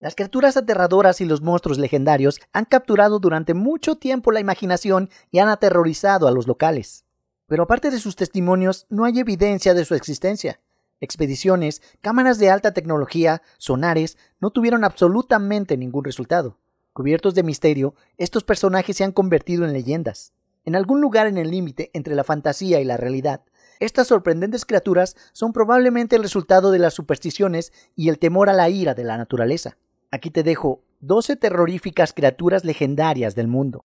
Las criaturas aterradoras y los monstruos legendarios han capturado durante mucho tiempo la imaginación y han aterrorizado a los locales. Pero aparte de sus testimonios, no hay evidencia de su existencia. Expediciones, cámaras de alta tecnología, sonares, no tuvieron absolutamente ningún resultado. Cubiertos de misterio, estos personajes se han convertido en leyendas. En algún lugar en el límite entre la fantasía y la realidad, estas sorprendentes criaturas son probablemente el resultado de las supersticiones y el temor a la ira de la naturaleza. Aquí te dejo 12 terroríficas criaturas legendarias del mundo.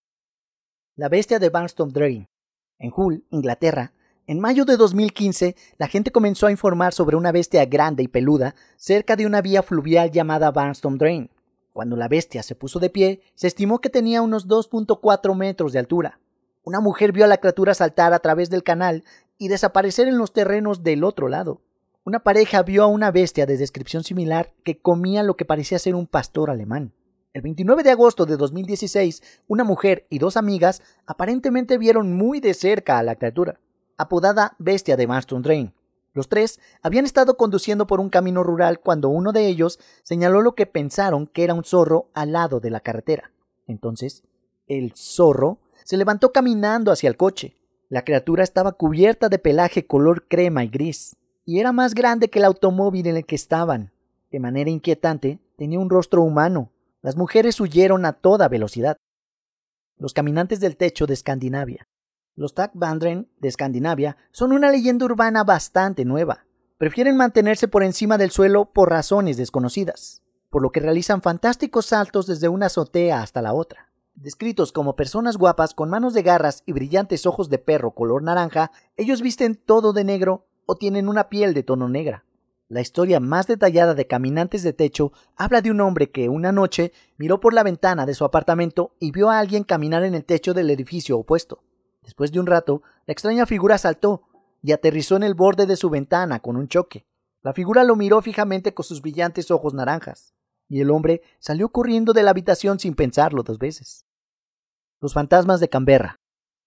La bestia de Barnstorm Drain. En Hull, Inglaterra, en mayo de 2015, la gente comenzó a informar sobre una bestia grande y peluda cerca de una vía fluvial llamada Barnstorm Drain. Cuando la bestia se puso de pie, se estimó que tenía unos 2.4 metros de altura. Una mujer vio a la criatura saltar a través del canal y desaparecer en los terrenos del otro lado. Una pareja vio a una bestia de descripción similar que comía lo que parecía ser un pastor alemán. El 29 de agosto de 2016, una mujer y dos amigas aparentemente vieron muy de cerca a la criatura, apodada Bestia de Marston Drain. Los tres habían estado conduciendo por un camino rural cuando uno de ellos señaló lo que pensaron que era un zorro al lado de la carretera. Entonces, el zorro se levantó caminando hacia el coche. La criatura estaba cubierta de pelaje color crema y gris, y era más grande que el automóvil en el que estaban. De manera inquietante, tenía un rostro humano. Las mujeres huyeron a toda velocidad. Los caminantes del techo de Escandinavia. Los Tag Vandren de Escandinavia son una leyenda urbana bastante nueva. Prefieren mantenerse por encima del suelo por razones desconocidas, por lo que realizan fantásticos saltos desde una azotea hasta la otra. Descritos como personas guapas con manos de garras y brillantes ojos de perro color naranja, ellos visten todo de negro o tienen una piel de tono negra. La historia más detallada de Caminantes de Techo habla de un hombre que una noche miró por la ventana de su apartamento y vio a alguien caminar en el techo del edificio opuesto. Después de un rato, la extraña figura saltó y aterrizó en el borde de su ventana con un choque. La figura lo miró fijamente con sus brillantes ojos naranjas y el hombre salió corriendo de la habitación sin pensarlo dos veces. Los fantasmas de Canberra.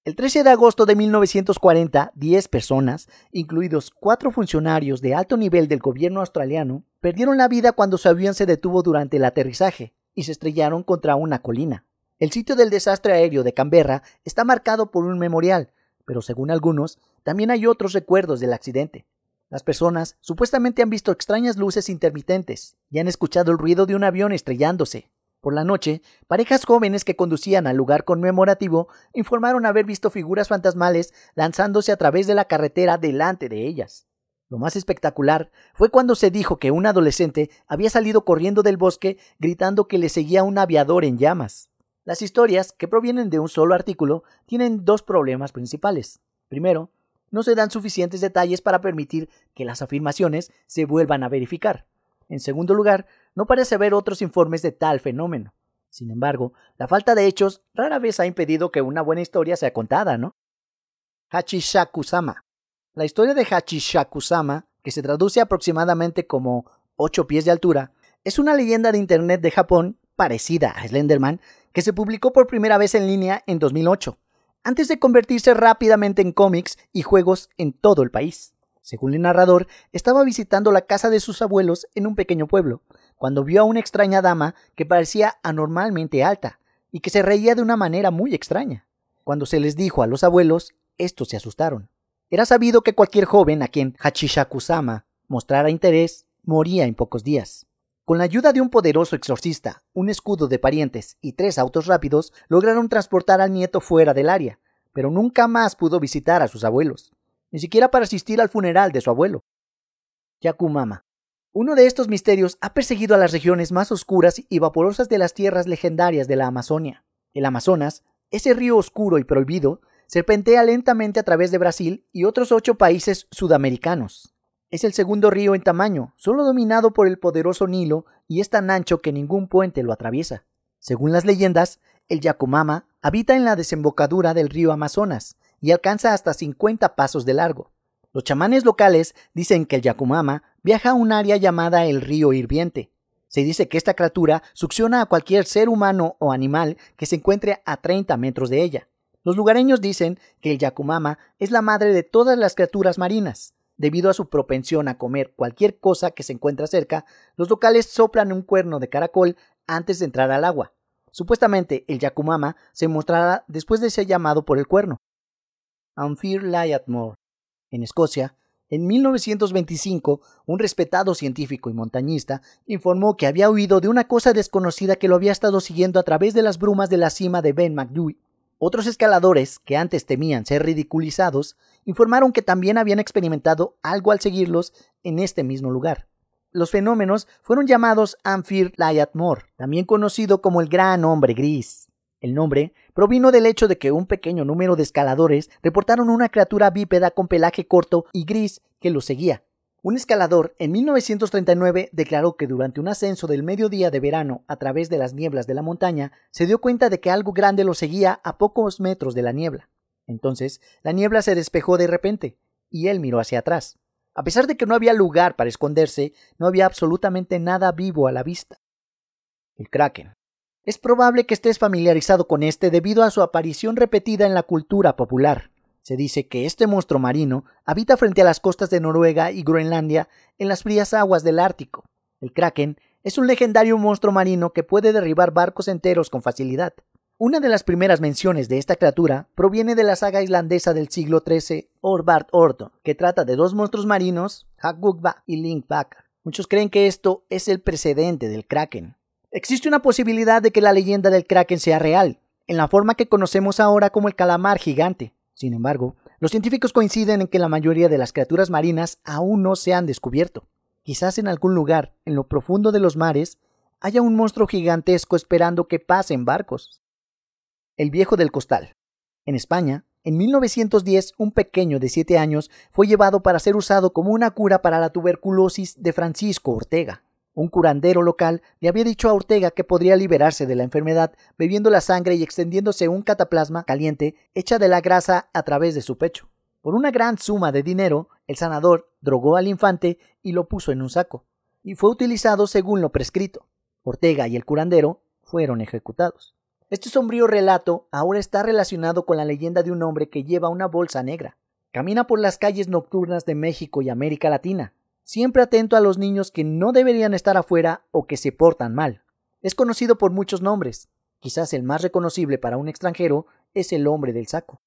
El 13 de agosto de 1940, 10 personas, incluidos cuatro funcionarios de alto nivel del gobierno australiano, perdieron la vida cuando su avión se detuvo durante el aterrizaje y se estrellaron contra una colina. El sitio del desastre aéreo de Canberra está marcado por un memorial, pero según algunos, también hay otros recuerdos del accidente. Las personas supuestamente han visto extrañas luces intermitentes y han escuchado el ruido de un avión estrellándose. Por la noche, parejas jóvenes que conducían al lugar conmemorativo informaron haber visto figuras fantasmales lanzándose a través de la carretera delante de ellas. Lo más espectacular fue cuando se dijo que un adolescente había salido corriendo del bosque gritando que le seguía un aviador en llamas. Las historias, que provienen de un solo artículo, tienen dos problemas principales. Primero, no se dan suficientes detalles para permitir que las afirmaciones se vuelvan a verificar. En segundo lugar, no parece haber otros informes de tal fenómeno. Sin embargo, la falta de hechos rara vez ha impedido que una buena historia sea contada, ¿no? Hachishakusama. La historia de Hachishakusama, que se traduce aproximadamente como ocho pies de altura, es una leyenda de Internet de Japón parecida a Slenderman, que se publicó por primera vez en línea en 2008 antes de convertirse rápidamente en cómics y juegos en todo el país. Según el narrador, estaba visitando la casa de sus abuelos en un pequeño pueblo, cuando vio a una extraña dama que parecía anormalmente alta y que se reía de una manera muy extraña. Cuando se les dijo a los abuelos, estos se asustaron. Era sabido que cualquier joven a quien Hachishakusama mostrara interés moría en pocos días. Con la ayuda de un poderoso exorcista, un escudo de parientes y tres autos rápidos, lograron transportar al nieto fuera del área, pero nunca más pudo visitar a sus abuelos, ni siquiera para asistir al funeral de su abuelo. Yakumama. Uno de estos misterios ha perseguido a las regiones más oscuras y vaporosas de las tierras legendarias de la Amazonia. El Amazonas, ese río oscuro y prohibido, serpentea lentamente a través de Brasil y otros ocho países sudamericanos. Es el segundo río en tamaño, solo dominado por el poderoso Nilo y es tan ancho que ningún puente lo atraviesa. Según las leyendas, el Yakumama habita en la desembocadura del río Amazonas y alcanza hasta 50 pasos de largo. Los chamanes locales dicen que el Yakumama viaja a un área llamada el río hirviente. Se dice que esta criatura succiona a cualquier ser humano o animal que se encuentre a 30 metros de ella. Los lugareños dicen que el Yakumama es la madre de todas las criaturas marinas, Debido a su propensión a comer cualquier cosa que se encuentra cerca, los locales soplan un cuerno de caracol antes de entrar al agua. Supuestamente el Yakumama se mostrará después de ser llamado por el cuerno. Amphir Lyatmore. En Escocia, en 1925, un respetado científico y montañista informó que había oído de una cosa desconocida que lo había estado siguiendo a través de las brumas de la cima de Ben McDewey. Otros escaladores, que antes temían ser ridiculizados, informaron que también habían experimentado algo al seguirlos en este mismo lugar. Los fenómenos fueron llamados Amphir Lyatmore, también conocido como el Gran Hombre Gris. El nombre provino del hecho de que un pequeño número de escaladores reportaron una criatura bípeda con pelaje corto y gris que los seguía. Un escalador en 1939 declaró que durante un ascenso del mediodía de verano a través de las nieblas de la montaña se dio cuenta de que algo grande lo seguía a pocos metros de la niebla. Entonces, la niebla se despejó de repente, y él miró hacia atrás. A pesar de que no había lugar para esconderse, no había absolutamente nada vivo a la vista. El kraken. Es probable que estés familiarizado con este debido a su aparición repetida en la cultura popular. Se dice que este monstruo marino habita frente a las costas de Noruega y Groenlandia en las frías aguas del Ártico. El kraken es un legendario monstruo marino que puede derribar barcos enteros con facilidad. Una de las primeras menciones de esta criatura proviene de la saga islandesa del siglo XIII, Orbart Ordo, que trata de dos monstruos marinos, Hagugva y Linkbakar. Muchos creen que esto es el precedente del kraken. Existe una posibilidad de que la leyenda del kraken sea real, en la forma que conocemos ahora como el calamar gigante. Sin embargo, los científicos coinciden en que la mayoría de las criaturas marinas aún no se han descubierto. Quizás en algún lugar, en lo profundo de los mares, haya un monstruo gigantesco esperando que pasen barcos. El viejo del costal. En España, en 1910, un pequeño de 7 años fue llevado para ser usado como una cura para la tuberculosis de Francisco Ortega. Un curandero local le había dicho a Ortega que podría liberarse de la enfermedad bebiendo la sangre y extendiéndose un cataplasma caliente hecha de la grasa a través de su pecho. Por una gran suma de dinero, el sanador drogó al infante y lo puso en un saco, y fue utilizado según lo prescrito. Ortega y el curandero fueron ejecutados. Este sombrío relato ahora está relacionado con la leyenda de un hombre que lleva una bolsa negra. Camina por las calles nocturnas de México y América Latina, siempre atento a los niños que no deberían estar afuera o que se portan mal. Es conocido por muchos nombres. Quizás el más reconocible para un extranjero es el hombre del saco.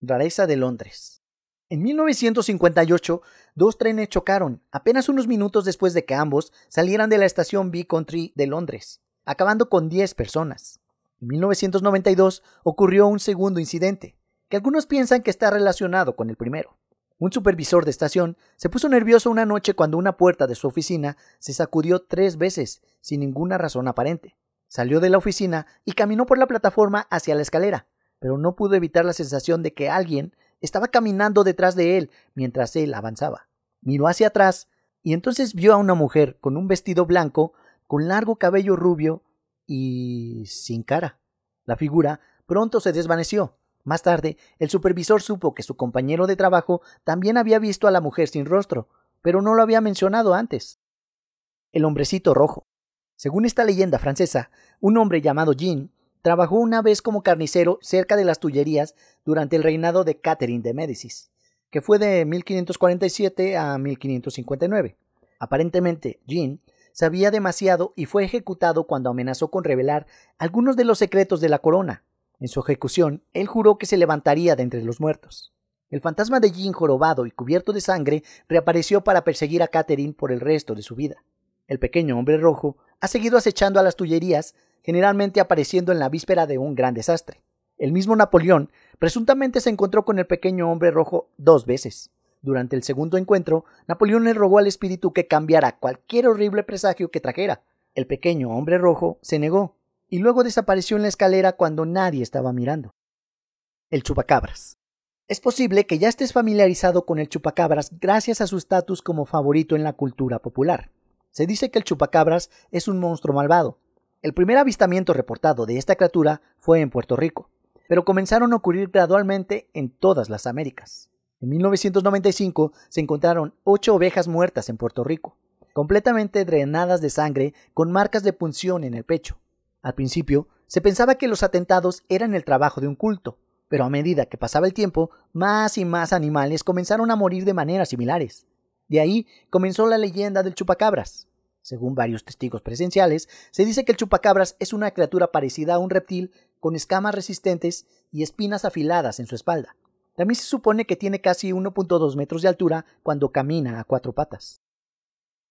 Rareza de Londres. En 1958, dos trenes chocaron apenas unos minutos después de que ambos salieran de la estación B Country de Londres, acabando con 10 personas. En 1992 ocurrió un segundo incidente, que algunos piensan que está relacionado con el primero. Un supervisor de estación se puso nervioso una noche cuando una puerta de su oficina se sacudió tres veces, sin ninguna razón aparente. Salió de la oficina y caminó por la plataforma hacia la escalera, pero no pudo evitar la sensación de que alguien estaba caminando detrás de él mientras él avanzaba. Miró hacia atrás y entonces vio a una mujer con un vestido blanco, con largo cabello rubio y sin cara. La figura pronto se desvaneció. Más tarde, el supervisor supo que su compañero de trabajo también había visto a la mujer sin rostro, pero no lo había mencionado antes. El hombrecito rojo. Según esta leyenda francesa, un hombre llamado Jean trabajó una vez como carnicero cerca de las Tullerías durante el reinado de Catherine de Médicis, que fue de 1547 a 1559. Aparentemente, Jean sabía demasiado y fue ejecutado cuando amenazó con revelar algunos de los secretos de la corona, en su ejecución, él juró que se levantaría de entre los muertos. El fantasma de Jean jorobado y cubierto de sangre reapareció para perseguir a Catherine por el resto de su vida. El pequeño hombre rojo ha seguido acechando a las Tullerías, generalmente apareciendo en la víspera de un gran desastre. El mismo Napoleón presuntamente se encontró con el pequeño hombre rojo dos veces. Durante el segundo encuentro, Napoleón le rogó al espíritu que cambiara cualquier horrible presagio que trajera. El pequeño hombre rojo se negó, y luego desapareció en la escalera cuando nadie estaba mirando. El chupacabras. Es posible que ya estés familiarizado con el chupacabras gracias a su estatus como favorito en la cultura popular. Se dice que el chupacabras es un monstruo malvado. El primer avistamiento reportado de esta criatura fue en Puerto Rico, pero comenzaron a ocurrir gradualmente en todas las Américas. En 1995 se encontraron ocho ovejas muertas en Puerto Rico, completamente drenadas de sangre con marcas de punción en el pecho. Al principio, se pensaba que los atentados eran el trabajo de un culto, Pero a medida que pasaba el tiempo, más y más animales comenzaron a morir de maneras similares. De ahí comenzó la leyenda del chupacabras. Según varios testigos presenciales, se dice que el chupacabras es una criatura parecida a un reptil con escamas resistentes y espinas afiladas en su espalda. También se supone que tiene casi 1.2 metros de altura cuando camina a cuatro patas.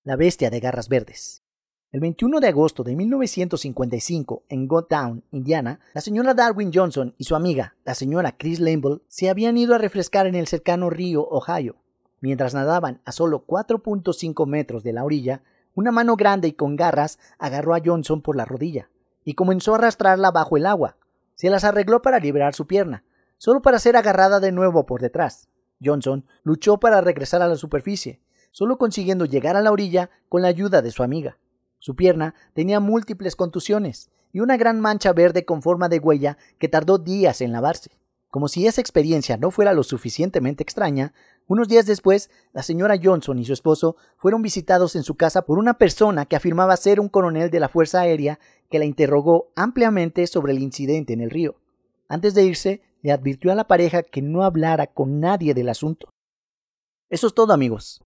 La bestia de garras verdes. El 21 de agosto de 1955, en Godtown, Indiana, la señora Darwin Johnson y su amiga, la señora Chris Lamble, se habían ido a refrescar en el cercano río Ohio. Mientras nadaban a solo 4.5 metros de la orilla, una mano grande y con garras agarró a Johnson por la rodilla y comenzó a arrastrarla bajo el agua. Se las arregló para liberar su pierna, solo para ser agarrada de nuevo por detrás. Johnson luchó para regresar a la superficie, solo consiguiendo llegar a la orilla con la ayuda de su amiga. Su pierna tenía múltiples contusiones y una gran mancha verde con forma de huella que tardó días en lavarse. Como si esa experiencia no fuera lo suficientemente extraña, unos días después, la señora Johnson y su esposo fueron visitados en su casa por una persona que afirmaba ser un coronel de la Fuerza Aérea que la interrogó ampliamente sobre el incidente en el río. Antes de irse, le advirtió a la pareja que no hablara con nadie del asunto. Eso es todo amigos.